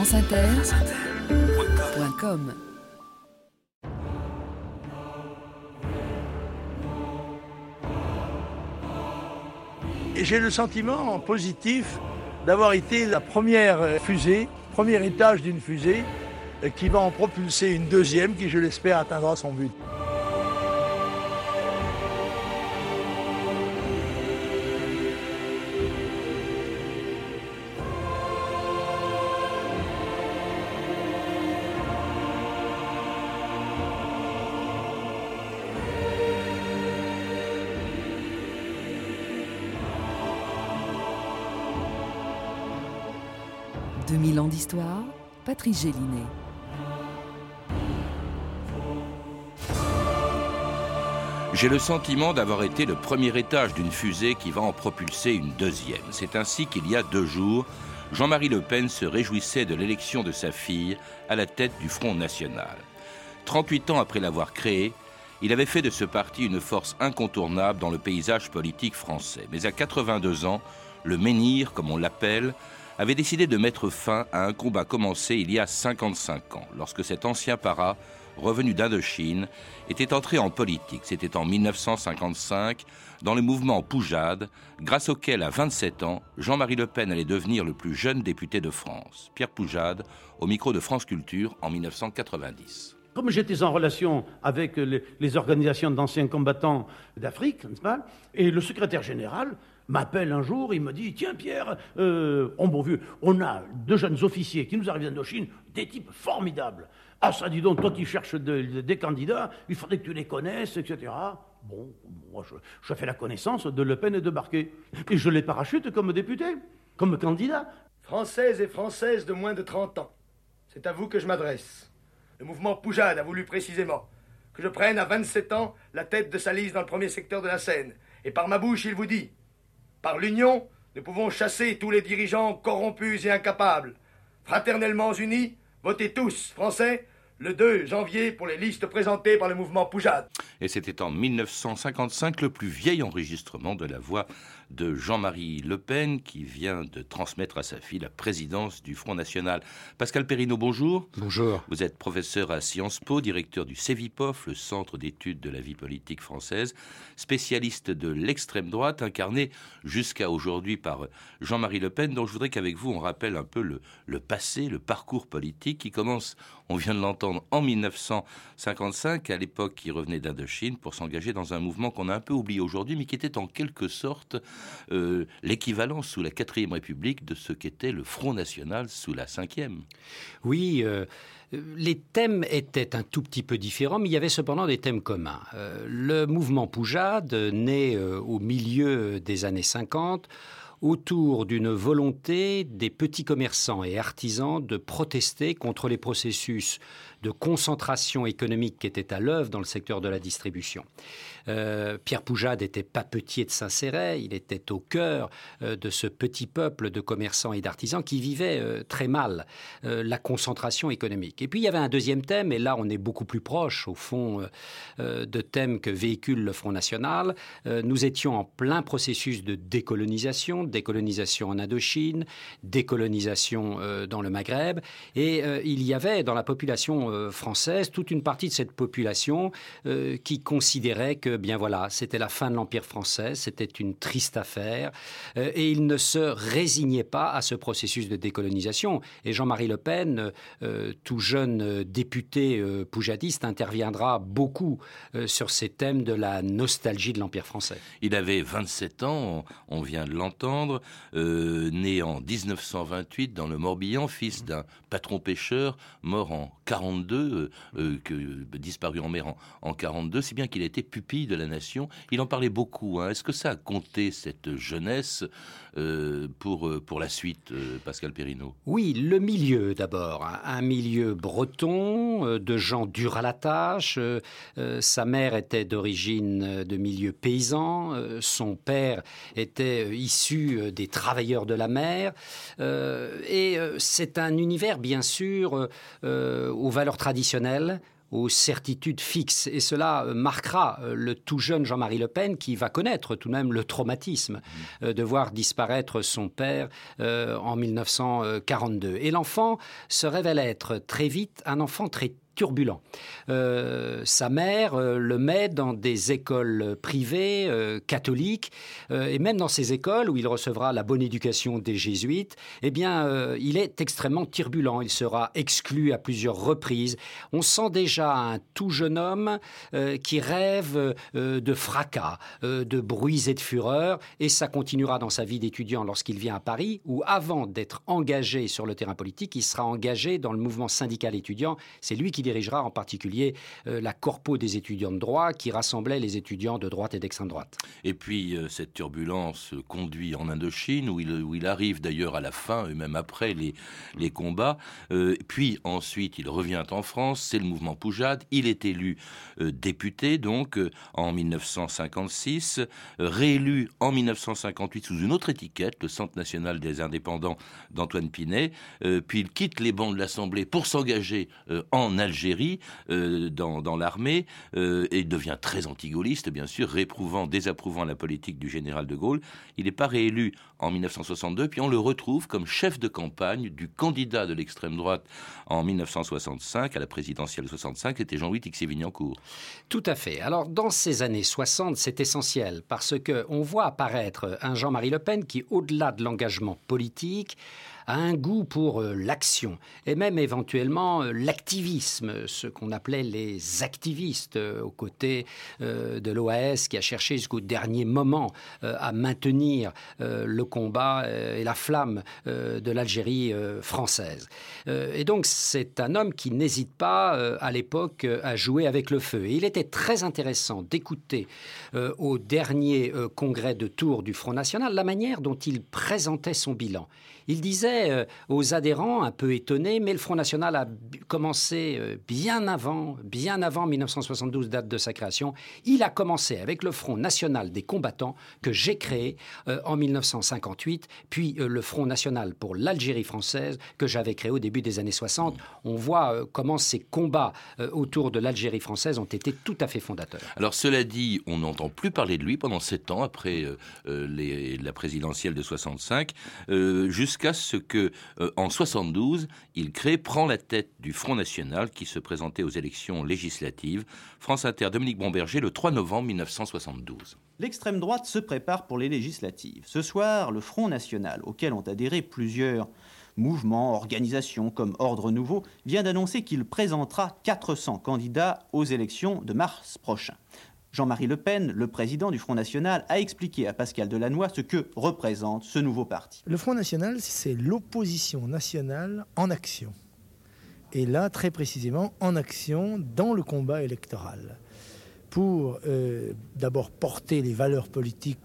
franceinter.com Et j'ai le sentiment positif d'avoir été la première fusée, premier étage d'une fusée euh, qui va en propulser une deuxième qui, je l'espère, atteindra son but. « 2000 ans d'histoire, Patrice Gélinet. J'ai le sentiment d'avoir été le premier étage d'une fusée qui va en propulser une deuxième. C'est ainsi qu'il y a deux jours, Jean-Marie Le Pen se réjouissait de l'élection de sa fille à la tête du Front National. 38 ans après l'avoir créé, il avait fait de ce parti une force incontournable dans le paysage politique français. Mais à 82 ans, le menhir, comme on l'appelle, avait décidé de mettre fin à un combat commencé il y a 55 ans, lorsque cet ancien para, revenu d'Indochine, était entré en politique. C'était en 1955, dans le mouvement Poujade, grâce auquel, à 27 ans, Jean-Marie Le Pen allait devenir le plus jeune député de France. Pierre Poujade, au micro de France Culture, en 1990. Comme j'étais en relation avec les, les organisations d'anciens combattants d'Afrique, et le secrétaire général m'appelle un jour, il me dit Tiens, Pierre, euh, oh bon vieux, on a deux jeunes officiers qui nous arrivent d'Indochine, des types formidables. Ah, ça, dis donc, toi qui cherches de- de- des candidats, il faudrait que tu les connaisses, etc. Bon, moi, je, je fais la connaissance de Le Pen et de Barquet. Et je les parachute comme député, comme candidat. Françaises et Françaises de moins de 30 ans, c'est à vous que je m'adresse. Le mouvement Poujade a voulu précisément que je prenne à 27 ans la tête de sa liste dans le premier secteur de la Seine. Et par ma bouche, il vous dit Par l'union, nous pouvons chasser tous les dirigeants corrompus et incapables. Fraternellement unis, votez tous, Français, le 2 janvier pour les listes présentées par le mouvement Poujade. Et c'était en 1955 le plus vieil enregistrement de la voix de Jean-Marie Le Pen qui vient de transmettre à sa fille la présidence du Front National. Pascal Perrineau, bonjour. Bonjour. Vous êtes professeur à Sciences Po, directeur du CEVIPOF, le Centre d'études de la vie politique française, spécialiste de l'extrême droite, incarné jusqu'à aujourd'hui par Jean-Marie Le Pen, dont je voudrais qu'avec vous on rappelle un peu le, le passé, le parcours politique qui commence, on vient de l'entendre, en 1955, à l'époque il revenait d'Indochine, pour s'engager dans un mouvement qu'on a un peu oublié aujourd'hui, mais qui était en quelque sorte euh, l'équivalent sous la quatrième République de ce qu'était le Front National sous la cinquième. Oui, euh, les thèmes étaient un tout petit peu différents, mais il y avait cependant des thèmes communs. Euh, le mouvement Poujade, né au milieu des années 50, autour d'une volonté des petits commerçants et artisans de protester contre les processus de concentration économique qui étaient à l'œuvre dans le secteur de la distribution. Euh, Pierre Poujade était papetier de Saint-Céret, il était au cœur euh, de ce petit peuple de commerçants et d'artisans qui vivait euh, très mal la concentration économique. Et puis il y avait un deuxième thème, et là on est beaucoup plus proche au fond de thèmes que véhicule le Front National. Nous étions en plein processus de décolonisation, décolonisation en Indochine, décolonisation dans le Maghreb, et il y avait dans la population française toute une partie de cette population qui considérait que, bien voilà, c'était la fin de l'Empire français, c'était une triste affaire, euh, et il ne se résignait pas à ce processus de décolonisation. Et Jean-Marie Le Pen, euh, tout jeune euh, député poujadiste, interviendra beaucoup sur ces thèmes de la nostalgie de l'Empire français. Il avait 27 ans, on vient de l'entendre, né en 1928 dans le Morbihan, fils d'un patron pêcheur, mort en 42, euh, euh, que, disparu en mer en, en 42, si bien qu'il a été pupille de la nation. Il en parlait beaucoup. hein. Est-ce que ça a compté cette jeunesse euh, pour, euh, pour la suite, euh, Pascal Perrineau? Oui, le milieu d'abord. Un- Un milieu breton, de gens durs à la tâche. Sa mère était d'origine de milieu paysan. Son père était issu des travailleurs de la mer. Et c'est un univers, bien sûr, aux valeurs traditionnelles aux certitudes fixes. Et cela marquera le tout jeune Jean-Marie Le Pen qui va connaître tout de même le traumatisme de voir disparaître son père en 1942. Et l'enfant se révèle être très vite un enfant très turbulent. Euh, sa mère euh, le met dans des écoles privées euh, catholiques et même dans ces écoles où il recevra la bonne éducation des jésuites, eh bien, il est extrêmement turbulent. Il sera exclu à plusieurs reprises. On sent déjà un tout jeune homme qui rêve de fracas, de bruits et de fureur, et ça continuera dans sa vie d'étudiant lorsqu'il vient à Paris, où avant d'être engagé sur le terrain politique, il sera engagé dans le mouvement syndical étudiant. C'est lui qui dirigera en particulier euh, la corpo des étudiants de droit qui rassemblait les étudiants de droite et d'extrême droite. Et puis euh, cette turbulence conduit en Indochine, où il, où il arrive d'ailleurs à la fin et même après les, les combats. Euh, puis ensuite, il revient en France, c'est le mouvement Poujade. Il est élu député donc en 1956, réélu en 1958 sous une autre étiquette, le Centre national des indépendants d'Antoine Pinet. puis il quitte les bancs de l'Assemblée pour s'engager en Algérie Algérie, euh, dans, l'armée, euh, et devient très anti-gaulliste, bien sûr, réprouvant, désapprouvant la politique du général de Gaulle. Il n'est pas réélu en 1962, puis on le retrouve comme chef de campagne du candidat de l'extrême droite en 1965, à la présidentielle 65, c'était Jean-Louis Tixier-Vignancourt. Tout à fait. Alors, dans ces années 60, c'est essentiel, parce qu'on voit apparaître un Jean-Marie Le Pen qui, au-delà de l'engagement politique, a un goût pour euh, l'action et même éventuellement euh, l'activisme, ce qu'on appelait les activistes euh, aux côtés de l'OAS qui a cherché jusqu'au dernier moment à maintenir le combat et la flamme de l'Algérie française. Et donc c'est un homme qui n'hésite pas à l'époque à jouer avec le feu. Et il était très intéressant d'écouter au dernier congrès de Tours du Front National la manière dont il présentait son bilan. Il disait euh, aux adhérents, un peu étonnés, mais le Front National a commencé euh, bien avant, bien avant 1972, date de sa création. Il a commencé avec le Front National des combattants que j'ai créé euh, en 1958, puis le Front National pour l'Algérie française que j'avais créé au début des années 60. On voit comment ces combats autour de l'Algérie française ont été tout à fait fondateurs. Alors cela dit, on n'entend plus parler de lui pendant sept ans après la présidentielle de 65, jusqu'à jusqu'à ce que, euh, en 72, il crée, prend la tête du Front National qui se présentait aux élections législatives. France Inter, Dominique Bomberger, le 3 novembre 1972. L'extrême droite se prépare pour les législatives. Ce soir, le Front National, auquel ont adhéré plusieurs mouvements, organisations comme Ordre Nouveau, vient d'annoncer qu'il présentera 400 candidats aux élections de mars prochain. Jean-Marie Le Pen, le président du Front National, a expliqué à Pascal Delannoy ce que représente ce nouveau parti. Le Front National, c'est l'opposition nationale en action. Et là, très précisément, en action dans le combat électoral. Pour euh, d'abord porter les valeurs politiques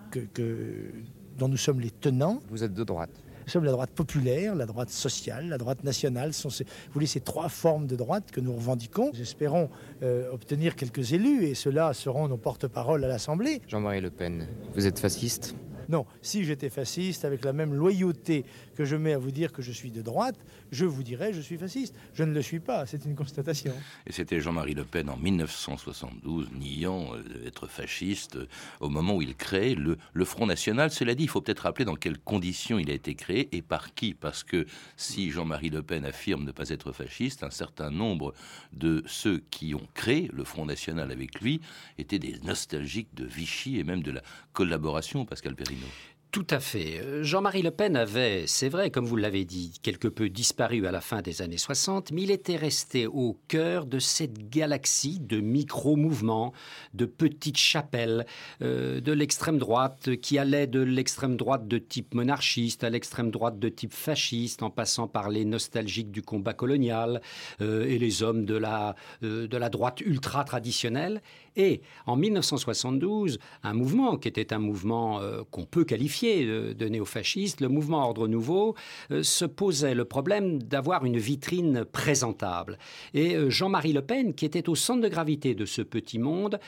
dont nous sommes les tenants. Vous êtes de droite nous sommes la droite populaire, la droite sociale, la droite nationale. Ce sont ces, vous voulez, ces trois formes de droite que nous revendiquons. Nous espérons euh, obtenir quelques élus et ceux-là seront nos porte-parole à l'Assemblée. Jean-Marie Le Pen, vous êtes fasciste? Non, si j'étais fasciste, avec la même loyauté que je mets à vous dire que je suis de droite, je vous dirais je suis fasciste. Je ne le suis pas, c'est une constatation. Et c'était Jean-Marie Le Pen en 1972, niant euh, être fasciste, euh, au moment où il crée le, le Front National. Cela dit, il faut peut-être rappeler dans quelles conditions il a été créé et par qui. Parce que si Jean-Marie Le Pen affirme ne pas être fasciste, un certain nombre de ceux qui ont créé le Front National avec lui étaient des nostalgiques de Vichy et même de la collaboration, Pascal Martino. Tout à fait. Euh, Jean-Marie Le Pen avait, c'est vrai, comme vous l'avez dit, quelque peu disparu à la fin des années 60, mais il était resté au cœur de cette galaxie de micro-mouvements, de petites chapelles, euh, de l'extrême droite qui allait de l'extrême droite de type monarchiste à l'extrême droite de type fasciste, en passant par les nostalgiques du combat colonial euh, et les hommes de la, de la droite ultra traditionnelle. Et en 1972, un mouvement qui était un mouvement qu'on peut qualifier qualifié de, néofasciste, le mouvement Ordre Nouveau se posait le problème d'avoir une vitrine présentable. Et Jean-Marie Le Pen, qui était au centre de gravité de ce petit monde,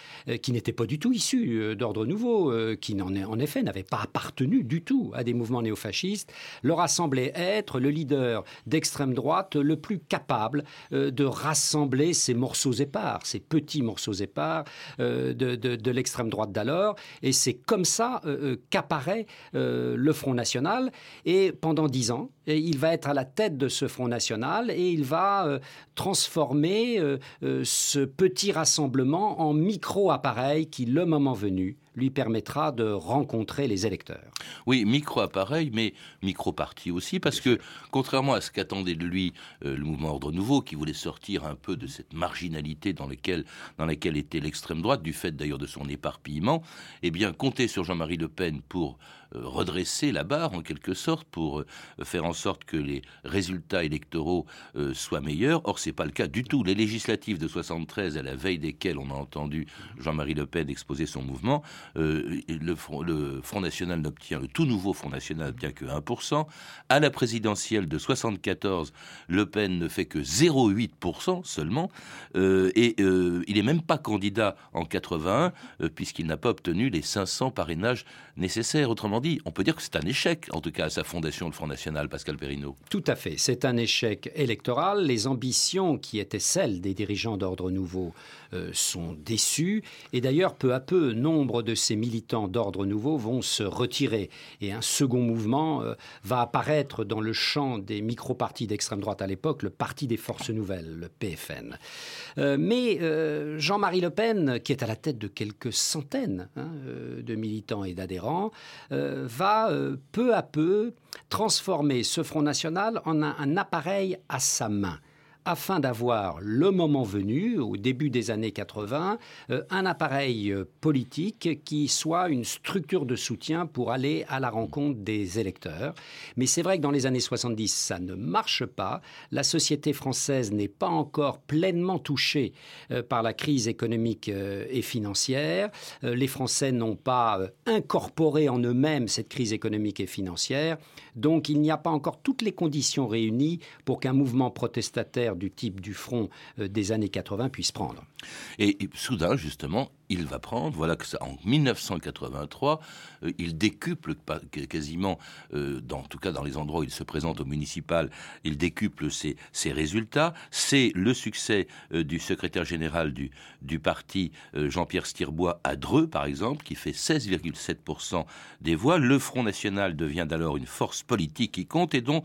qui n'était pas du tout issu d'Ordre Nouveau, qui en effet n'avait pas appartenu du tout à des mouvements néofascistes, leur a semblé être le leader d'extrême droite le plus capable de rassembler ces morceaux épars, ces petits morceaux épars de, de l'extrême droite d'alors. Et c'est comme ça euh, euh, qu'apparaît euh, le Front National. Et pendant dix ans, il va être à la tête de ce Front National et il va transformer ce petit rassemblement en micro-appareil qui, le moment venu, lui permettra de rencontrer les électeurs. Oui, micro-appareil, mais micro-parti aussi, parce que contrairement à ce qu'attendait de lui le mouvement Ordre Nouveau, qui voulait sortir un peu de cette marginalité dans, laquelle, dans laquelle était l'extrême droite, du fait d'ailleurs de son éparpillement, eh bien, compter sur Jean-Marie Le Pen pour euh, redresser la barre en quelque sorte pour euh, faire en sorte que les résultats électoraux euh, soient meilleurs. Or, c'est pas le cas du tout. Les législatives de 73, à la veille desquelles on a entendu Jean-Marie Le Pen exposer son mouvement, le, Front, le Front National n'obtient, le tout nouveau Front National n'obtient que 1%. À la présidentielle de 74, Le Pen ne fait que 0,8% seulement. et il n'est même pas candidat en 81, puisqu'il n'a pas obtenu les 500 parrainages nécessaires. Autrement on peut dire que c'est un échec, en tout cas à sa fondation, le Front National, Pascal Perrineau. Tout à fait. C'est un échec électoral. Les ambitions qui étaient celles des dirigeants d'ordre nouveau euh, sont déçues. Et d'ailleurs, peu à peu, nombre de ces militants d'ordre nouveau vont se retirer. Et un second mouvement euh, va apparaître dans le champ des micro-partis d'extrême droite à l'époque, le Parti des Forces Nouvelles, le PFN. Euh, mais Jean-Marie Le Pen, qui est à la tête de quelques centaines hein, de militants et d'adhérents, va peu à peu transformer ce Front National en un appareil à sa main afin d'avoir le moment venu, au début des années 80, euh, un appareil euh, politique qui soit une structure de soutien pour aller à la rencontre des électeurs. Mais c'est vrai que dans les années 70, ça ne marche pas. La société française n'est pas encore pleinement touchée euh, par la crise économique et financière. les Français n'ont pas incorporé en eux-mêmes cette crise économique et financière. Donc il n'y a pas encore toutes les conditions réunies pour qu'un mouvement protestataire du type du front euh, des années 80 puisse prendre. Et, soudain, justement, il va prendre, voilà que ça, en 1983, euh, il décuple quasiment, euh, dans, en tout cas dans les endroits où il se présente au municipal, il décuple ses, résultats. C'est le succès du secrétaire général du, du parti, Jean-Pierre Stirbois, à Dreux, par exemple, qui fait 16,7% des voix. Le Front National devient alors une force politique qui compte et dont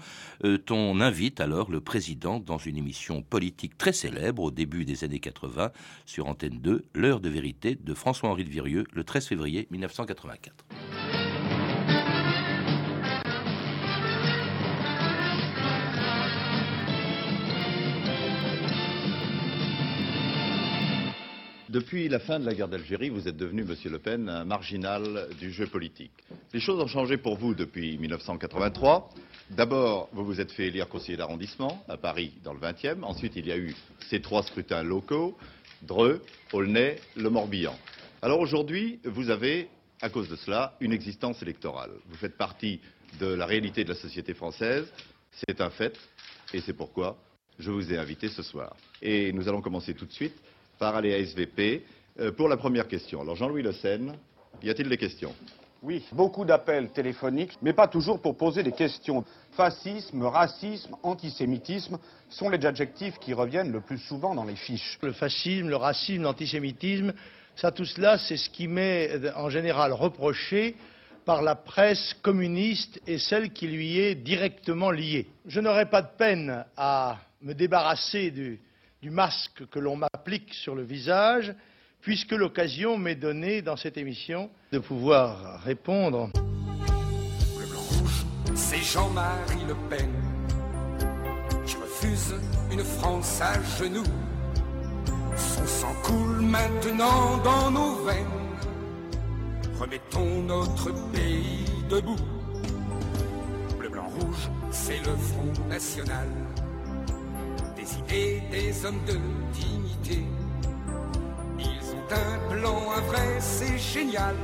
on invite alors le président dans une émission politique très célèbre au début des années 80 sur Antenne 2, L'heure de vérité de François-Henri de Virieux, le 13 février 1984. Depuis la fin de la guerre d'Algérie, vous êtes devenu, Monsieur Le Pen, un marginal du jeu politique. Les choses ont changé pour vous depuis 1983. D'abord, vous vous êtes fait élire conseiller d'arrondissement à Paris dans le 20e. Ensuite, il y a eu ces trois scrutins locaux, Dreux, Aulnay, Le Morbihan. Alors aujourd'hui, vous avez, à cause de cela, une existence électorale. Vous faites partie de la réalité de la société française. C'est un fait. Et c'est pourquoi je vous ai invité ce soir. Et nous allons commencer tout de suite par aller à SVP euh, pour la première question. Alors Jean-Louis Le Seine, y a-t-il des questions? Oui, beaucoup d'appels téléphoniques, mais pas toujours pour poser des questions. Fascisme, racisme, antisémitisme sont les adjectifs qui reviennent le plus souvent dans les fiches. Le fascisme, le racisme, l'antisémitisme, ça tout cela, c'est ce qui m'est en général reproché par la presse communiste et celle qui lui est directement liée. Je n'aurais pas de peine à me débarrasser du masque que l'on m'applique sur le visage, puisque l'occasion m'est donnée dans cette émission de pouvoir répondre. Le blanc rouge, c'est Jean-Marie Le Pen. Je refuse une France à genoux. Son sang coule maintenant dans nos veines. Remettons notre pays debout. Le blanc rouge, c'est le Front National des idées, des hommes de dignité. Un plan, un vrai, c'est génial.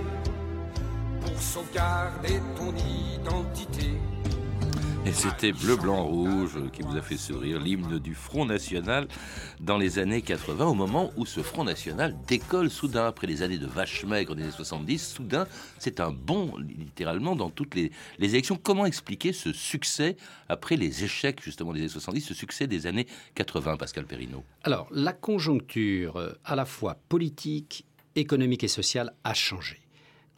Pour sauvegarder ton identité. Et c'était Bleu, Blanc, Rouge qui vous a fait sourire, l'hymne du Front National dans les années 80, au moment où ce Front National décolle soudain, après les années de vache maigre des années 70, soudain, c'est un bond littéralement dans toutes les, les, élections. Comment expliquer ce succès après les échecs justement des années 70, ce succès des années 80, Pascal Perrineau? Alors, la conjoncture euh, à la fois politique, économique et sociale a changé.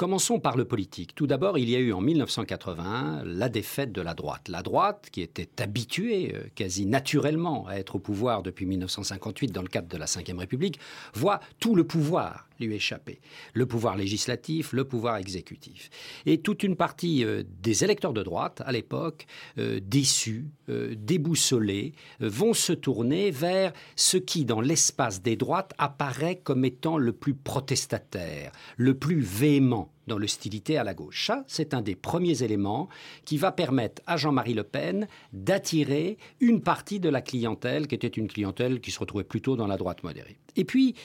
Commençons par le politique. Tout d'abord, il y a eu en 1981 la défaite de la droite. La droite, qui était habituée euh, quasi naturellement à être au pouvoir depuis 1958 dans le cadre de la Ve République, voit tout le pouvoir lui échapper. Le pouvoir législatif, le pouvoir exécutif. Et toute une partie euh, des électeurs de droite, à l'époque, euh, déçus, déboussolés, vont se tourner vers ce qui, dans l'espace des droites, apparaît comme étant le plus protestataire, le plus véhément dans l'hostilité à la gauche. Ça, c'est un des premiers éléments qui va permettre à Jean-Marie Le Pen d'attirer une partie de la clientèle qui était une clientèle qui se retrouvait plutôt dans la droite modérée. Et puis,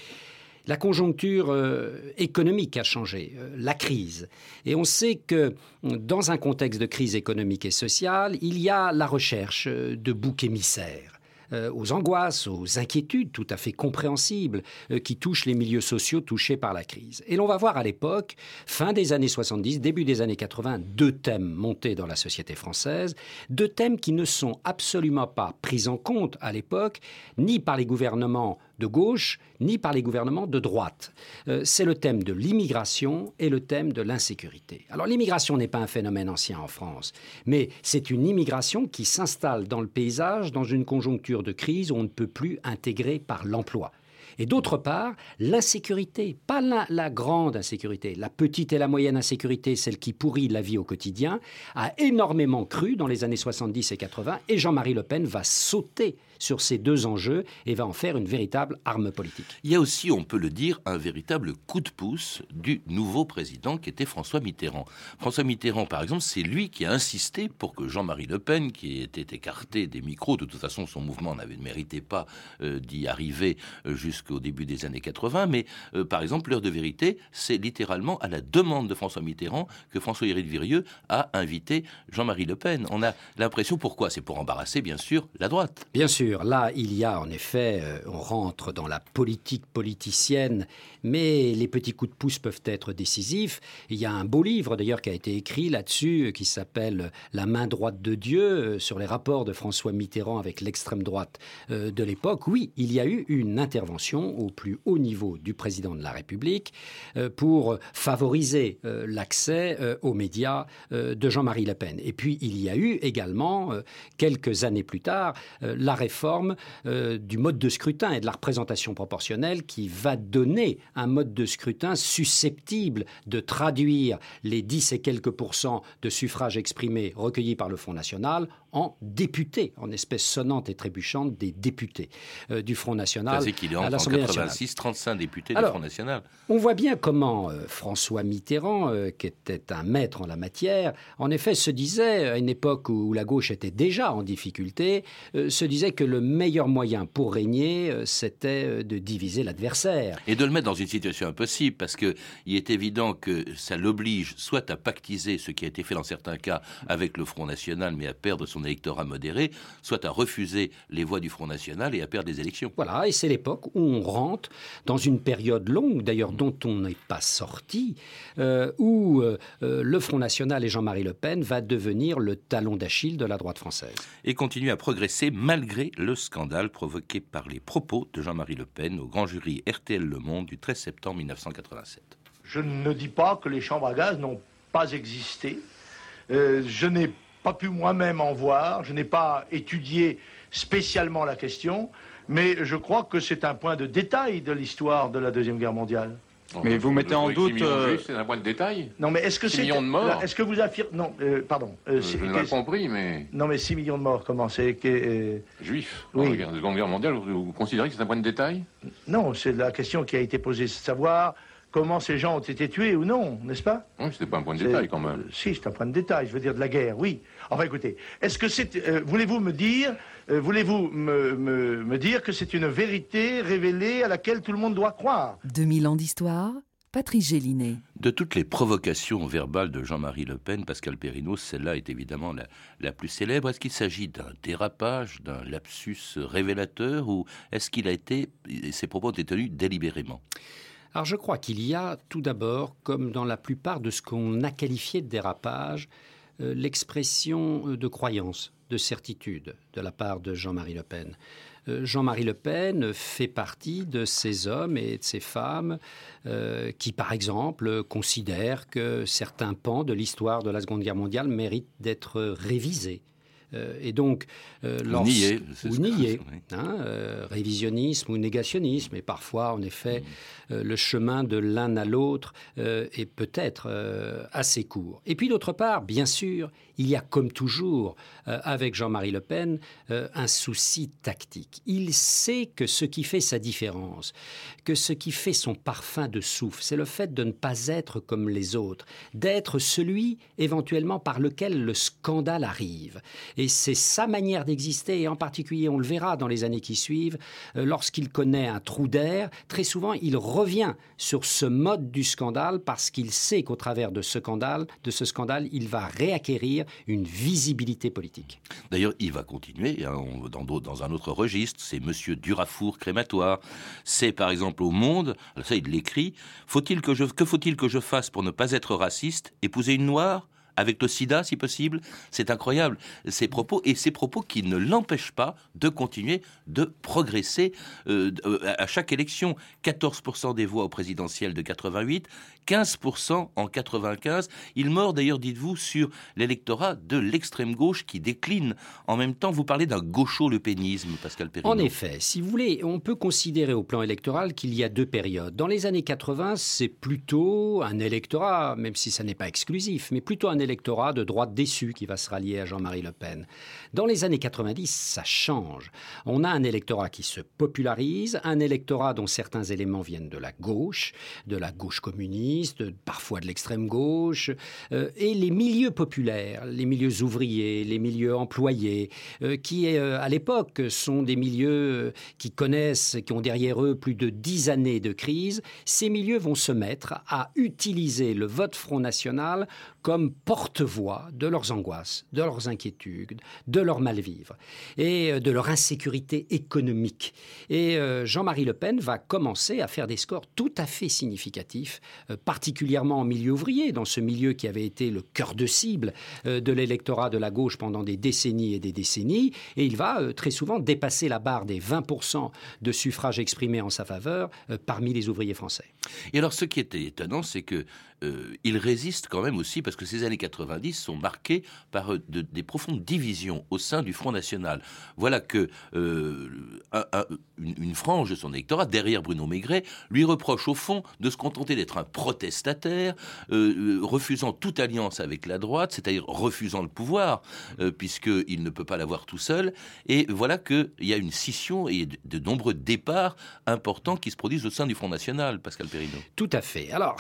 la conjoncture euh, économique a changé, euh, la crise. Et on sait que dans un contexte de crise économique et sociale, il y a la recherche euh, de boucs émissaires. Aux angoisses, aux inquiétudes tout à fait compréhensibles qui touchent les milieux sociaux touchés par la crise. Et l'on va voir à l'époque, fin des années 70, début des années 80, deux thèmes montés dans la société française, deux thèmes qui ne sont absolument pas pris en compte à l'époque, ni par les gouvernements de gauche ni par les gouvernements de droite. Euh, c'est le thème de l'immigration et le thème de l'insécurité. Alors l'immigration n'est pas un phénomène ancien en France, mais c'est une immigration qui s'installe dans le paysage dans une conjoncture de crise où on ne peut plus intégrer par l'emploi. Et d'autre part, l'insécurité, pas la, la, grande insécurité, la petite et la moyenne insécurité, celle qui pourrit la vie au quotidien, a énormément cru dans les années 70 et 80, et Jean-Marie Le Pen va sauter sur ces deux enjeux et va en faire une véritable arme politique. Il y a aussi, on peut le dire, un véritable coup de pouce du nouveau président qui était François Mitterrand. François Mitterrand, par exemple, c'est lui qui a insisté pour que Jean-Marie Le Pen, qui était écarté des micros, de toute façon son mouvement n'avait mérité pas euh, d'y arriver euh, jusqu'au début des années 80, mais euh, par exemple, l'heure de vérité, c'est littéralement à la demande de François Mitterrand que François-Éric Virieux a invité Jean-Marie Le Pen. On a l'impression, pourquoi? C'est pour embarrasser, bien sûr, la droite. Bien sûr. Là, il y a en effet, euh, on rentre dans la politique politicienne, mais les petits coups de pouce peuvent être décisifs. Il y a un beau livre d'ailleurs qui a été écrit là-dessus, euh, qui s'appelle La main droite de Dieu, euh, sur les rapports de François Mitterrand avec l'extrême droite de l'époque. Oui, il y a eu une intervention au plus haut niveau du président de la République pour favoriser l'accès aux médias de Jean-Marie Le Pen. Et puis, il y a eu également, quelques années plus tard, la réforme forme euh, du mode de scrutin et de la représentation proportionnelle qui va donner un mode de scrutin susceptible de traduire les 10 et quelques pourcents de suffrages exprimés recueillis par le Front National en députés, en espèces sonnantes et trébuchantes des députés euh, du Front National. C'est qu'il est en 86, 35 députés du Front National. On voit bien comment euh, François Mitterrand, qui était un maître en la matière, en effet se disait, à une époque où la gauche était déjà en difficulté, se disait que le meilleur moyen pour régner, euh, c'était euh, de diviser l'adversaire. Et de le mettre dans une situation impossible, parce qu'il est évident que ça l'oblige soit à pactiser ce qui a été fait dans certains cas avec le Front National, mais à perdre son électorat modéré, soit à refuser les voix du Front National et à perdre des élections. Voilà, et c'est l'époque où on rentre dans une période longue, d'ailleurs dont on n'est pas sorti, euh, où le Front National et Jean-Marie Le Pen va devenir le talon d'Achille de la droite française. Et continue à progresser malgré le scandale provoqué par les propos de Jean-Marie Le Pen au grand jury RTL Le Monde du 13 septembre 1987. Je ne dis pas que les chambres à gaz n'ont pas existé. Euh, je n'ai pas pu moi-même en voir, je n'ai pas étudié spécialement la question, mais je crois que c'est un point de détail de l'histoire de la Deuxième Guerre mondiale. Mais vous mettez en doute. Euh, c'est un point de détail. Non, mais est-ce que c'est. millions de morts. Est-ce que vous affirmez. Non, euh, pardon. Euh, je n'ai pas compris, mais. Non, mais 6 millions de morts, comment c'est que. Juifs. Oui. La Seconde Guerre mondiale, vous, considérez que c'est un point de détail? Non, c'est la question qui a été posée, c'est de savoir comment ces gens ont été tués ou non, n'est-ce pas Oui, c'était pas un point de détail quand même. Si, c'est un point de détail, je veux dire de la guerre, oui. Enfin, écoutez, est-ce que c'est. Voulez-vous me dire. Voulez-vous me, me, me dire que c'est une vérité révélée à laquelle tout le monde doit croire 2000 ans d'histoire Patrice Gélinet. De toutes les provocations verbales de Jean-Marie Le Pen, Pascal Perrineau, celle-là est évidemment la, la plus célèbre. Est-ce qu'il s'agit d'un dérapage, d'un lapsus révélateur, ou est-ce qu'il a été, ses propos ont été tenus délibérément? Je crois qu'il y a tout d'abord, comme dans la plupart de ce qu'on a qualifié de dérapage, euh, l'expression euh, de croyance, de certitude de la part de Jean-Marie Le Pen. Euh, Jean-Marie Le Pen fait partie de ces hommes et de ces femmes qui, par exemple, considèrent que certains pans de l'histoire de la Seconde Guerre mondiale méritent d'être révisés. Et donc, euh, nier, ou nier hein, révisionnisme ou négationnisme, et parfois, en effet, mm. le chemin de l'un à l'autre est peut-être assez court. Et puis, d'autre part, bien sûr, il y a comme toujours euh, avec Jean-Marie Le Pen euh, un souci tactique. Il sait que ce qui fait sa différence, que ce qui fait son parfum de souffle, c'est le fait de ne pas être comme les autres, d'être celui éventuellement par lequel le scandale arrive. Et c'est sa manière d'exister, et en particulier on le verra dans les années qui suivent, euh, lorsqu'il connaît un trou d'air, très souvent il revient sur ce mode du scandale parce qu'il sait qu'au travers de ce scandale, de ce scandale, il va réacquérir une visibilité politique. D'ailleurs, il va continuer hein, dans, dans, un autre registre. C'est Monsieur Durafour crématoire. C'est par exemple au Monde. ça, il l'écrit. Faut-il que je que faut-il que je fasse pour ne pas être raciste Épouser une noire avec le sida si possible? C'est incroyable, ces propos, et ces propos qui ne l'empêchent pas de continuer de progresser euh, à chaque élection. 14% des voix au présidentiel de 88, 15% en 95. Il mord d'ailleurs, dites-vous, sur l'électorat de l'extrême gauche qui décline. En même temps, vous parlez d'un gaucho-lepénisme, Pascal Perrineau. En effet, si vous voulez, on peut considérer au plan électoral qu'il y a deux périodes. Dans les années 80, c'est plutôt un électorat, même si ça n'est pas exclusif, mais plutôt un électorat de droite déçu qui va se rallier à Jean-Marie Le Pen. Dans les années 90, ça change. On a un électorat qui se popularise, un électorat dont certains éléments viennent de la gauche, de la gauche communiste, parfois de l'extrême gauche, euh, et les milieux populaires, les milieux ouvriers, les milieux employés, euh, qui euh, à l'époque sont des milieux qui connaissent, qui ont derrière eux plus de dix années de crise, ces milieux vont se mettre à utiliser le vote Front National comme porte-voix de leurs angoisses, de leurs inquiétudes, de leur mal-vivre et de leur insécurité économique. Et Jean-Marie Le Pen va commencer à faire des scores tout à fait significatifs, particulièrement en milieu ouvrier, dans ce milieu qui avait été le cœur de cible de l'électorat de la gauche pendant des décennies et des décennies. Et il va très souvent dépasser la barre des 20% de suffrages exprimés en sa faveur parmi les ouvriers français. Et alors, ce qui était étonnant, c'est que euh, il résiste quand même aussi parce que ces années 90 sont marquées par euh, des profondes divisions au sein du Front National. Voilà que euh, une, frange de son électorat, derrière Bruno Maigret, lui reproche au fond de se contenter d'être un protestataire, refusant toute alliance avec la droite, c'est-à-dire refusant le pouvoir, puisqu'il ne peut pas l'avoir tout seul. Et voilà qu'il y a une scission et de, de nombreux départs importants qui se produisent au sein du Front National, Pascal Perrineau. Tout à fait. Alors,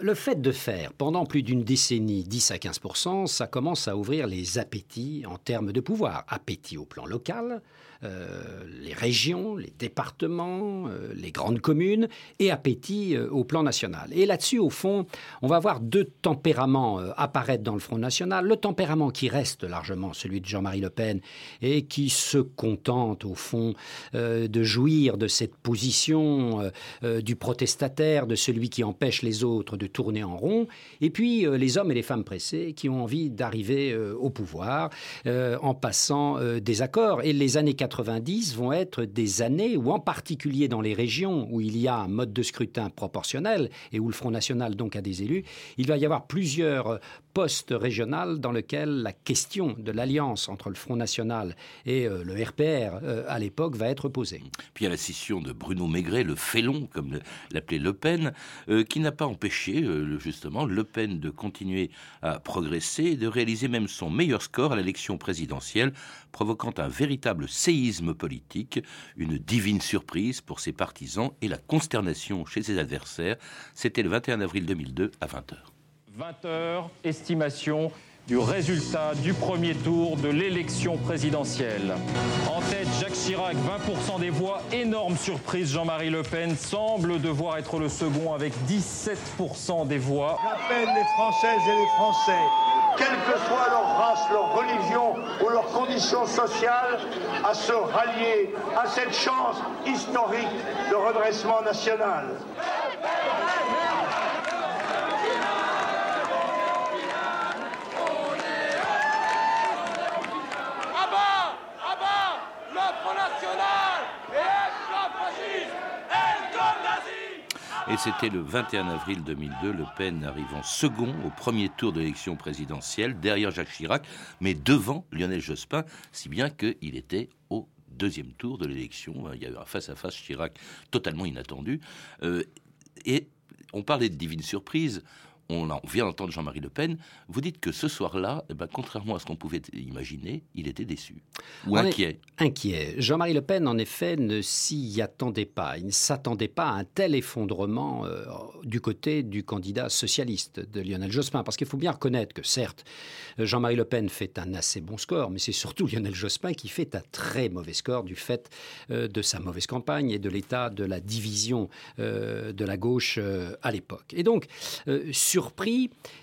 le fait de faire pendant plus d'une décennie 10 à 15% ça commence à ouvrir les appétits en termes de pouvoir. Appétit au plan local, euh, les régions, les départements, euh, les grandes communes, et appétit euh, au plan national. Et là-dessus, au fond, on va voir deux tempéraments apparaître dans le Front National. Le tempérament qui reste largement celui de Jean-Marie Le Pen et qui se contente, au fond, de jouir de cette position du protestataire, de celui qui empêche les autres de tourner en rond. Et puis, les hommes et les femmes pressés qui ont envie d'arriver au pouvoir en passant des accords. Et les années 80 90 vont être des années où, en particulier dans les régions où il y a un mode de scrutin proportionnel et où le Front National donc a des élus, il va y avoir plusieurs poste régional dans lequel la question de l'alliance entre le Front National et euh, le RPR euh, à l'époque va être posée. Puis il y a la scission de Bruno Maigret, le félon, comme l'appelait Le Pen, euh, qui n'a pas empêché justement Le Pen de continuer à progresser et de réaliser même son meilleur score à l'élection présidentielle, provoquant un véritable séisme politique, une divine surprise pour ses partisans et la consternation chez ses adversaires. C'était le 21 avril 2002 à 20h. 20 heures, estimation du résultat du premier tour de l'élection présidentielle. En tête, Jacques Chirac, 20% des voix. Énorme surprise, Jean-Marie Le Pen semble devoir être le second avec 17% des voix. J'appelle les Françaises et les Français, quelle que soit leur race, leur religion ou leur condition sociale, à se rallier à cette chance historique de redressement national. Et c'était le 21 avril 2002, Le Pen arrivant second au premier tour de l'élection présidentielle, derrière Jacques Chirac, mais devant Lionel Jospin, si bien qu'il était au deuxième tour de l'élection. Il y a eu un face-à-face Chirac totalement inattendu. Euh, et on parlait de divine surprise on, vient d'entendre Jean-Marie Le Pen, vous dites que ce soir-là, eh ben, contrairement à ce qu'on pouvait imaginer, il était déçu ou inquiet. Inquiet. Jean-Marie Le Pen, en effet, ne s'y attendait pas. Il ne s'attendait pas à un tel effondrement euh, du côté du candidat socialiste de Lionel Jospin. Parce qu'il faut bien reconnaître que, certes, Jean-Marie Le Pen fait un assez bon score, mais c'est surtout Lionel Jospin qui fait un très mauvais score du fait euh, de sa mauvaise campagne et de l'état de la division euh, de la gauche à l'époque. Et donc, sur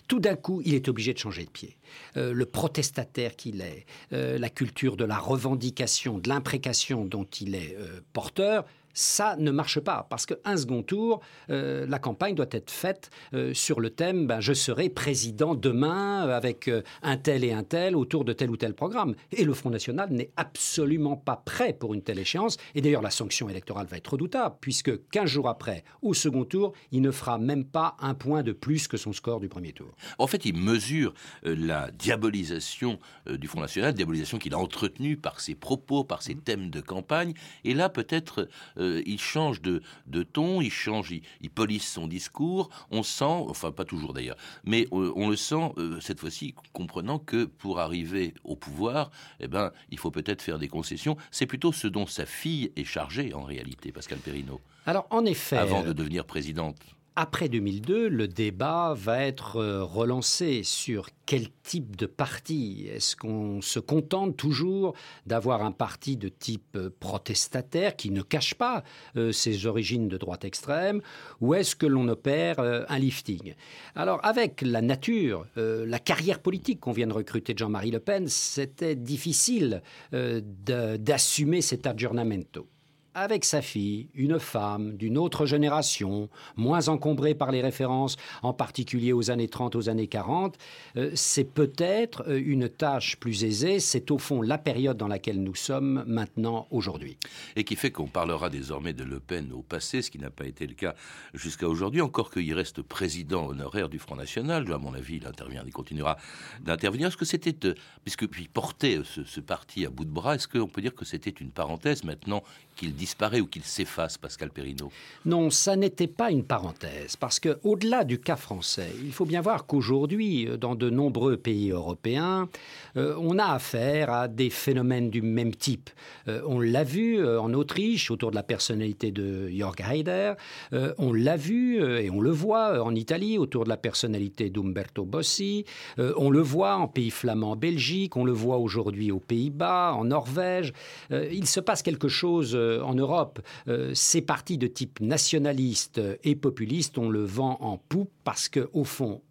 tout d'un coup, il est obligé de changer de pied. Euh, le protestataire qu'il est, euh, la culture de la revendication, de l'imprécation dont il est euh, porteur, ça ne marche pas parce qu'un second tour, euh, la campagne doit être faite euh, sur le thème ben, je serai président demain euh, avec un tel et un tel autour de tel ou tel programme. Et le Front National n'est absolument pas prêt pour une telle échéance. Et d'ailleurs, la sanction électorale va être redoutable puisque 15 jours après, au second tour, il ne fera même pas un point de plus que son score du premier tour. En fait, il mesure la diabolisation du Front National, diabolisation qu'il a entretenue par ses propos, par ses thèmes de campagne. Et là, peut-être euh, il change de, ton, il change, il, polisse son discours. On sent, enfin pas toujours d'ailleurs, mais euh, on, le sent euh, cette fois-ci, comprenant que pour arriver au pouvoir, eh ben, il faut peut-être faire des concessions. C'est plutôt ce dont sa fille est chargée en réalité, Pascal Perrineau. Alors en effet, avant de devenir présidente. Après 2002, le débat va être euh, relancé sur quel type de parti. Est-ce qu'on se contente toujours d'avoir un parti de type euh, protestataire qui ne cache pas euh, ses origines de droite extrême ou est-ce que l'on opère un lifting? Alors avec la nature, la carrière politique qu'on vient de recruter de Jean-Marie Le Pen, c'était difficile d'assumer cet aggiornamento avec sa fille, une femme d'une autre génération, moins encombrée par les références, en particulier aux années 30, aux années 40, euh, c'est peut-être euh, une tâche plus aisée. C'est au fond la période dans laquelle nous sommes maintenant, aujourd'hui. Et qui fait qu'on parlera désormais de Le Pen au passé, ce qui n'a pas été le cas jusqu'à aujourd'hui, encore qu'il reste président honoraire du Front National. À mon avis, il intervient, il continuera d'intervenir. Est-ce que c'était, euh, puisqu'il portait ce, ce parti à bout de bras, est-ce qu'on peut dire que c'était une parenthèse maintenant qu'il disparaît ou qu'il s'efface, Pascal Perrineau Non, ça n'était pas une parenthèse, parce que au-delà du cas français, il faut bien voir qu'aujourd'hui, euh, dans de nombreux pays européens, euh, on a affaire à des phénomènes du même type. Euh, on l'a vu en Autriche autour de la personnalité de Jörg Haider, on l'a vu et on le voit en Italie autour de la personnalité d'Umberto Bossi, on le voit en pays flamand Belgique, on le voit aujourd'hui aux Pays-Bas, en Norvège. il se passe quelque chose en Europe, euh, ces partis de type nationaliste et populiste, on le vend en poupe parce qu'au fond,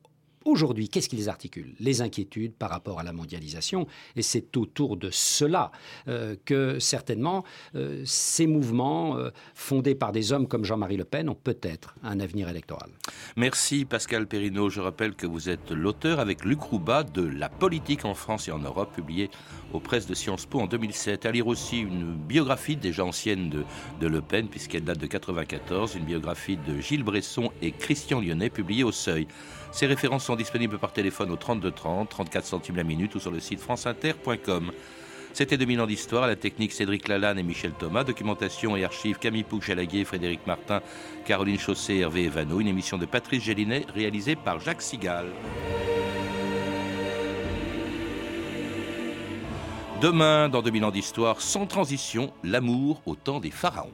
Aujourd'hui, qu'est-ce qui les articule Les inquiétudes par rapport à la mondialisation. Et c'est autour de cela euh, que certainement euh, ces mouvements euh, fondés par des hommes comme Jean-Marie Le Pen ont peut-être un avenir électoral. Merci Pascal Perrineau. Je rappelle que vous êtes l'auteur avec Luc Rouba de La politique en France et en Europe, publié aux presses de Sciences Po en 2007. À lire aussi une biographie déjà ancienne de, Le Pen, puisqu'elle date de 94, une biographie de Gilles Bresson et Christian Lyonnais, publiée au Seuil. Ces références sont disponibles par téléphone au 32 30, 34 centimes la minute ou sur le site franceinter.com. C'était 2000 ans d'histoire, la technique Cédric Lalanne et Michel Thomas, documentation et archives Camille Pouc-Jalaguier, Frédéric Martin, Caroline Chaussé, Hervé Evano, une émission de Patrice Gélinet réalisée par Jacques Sigal. Demain, dans 2000 ans d'histoire, sans transition, l'amour au temps des pharaons.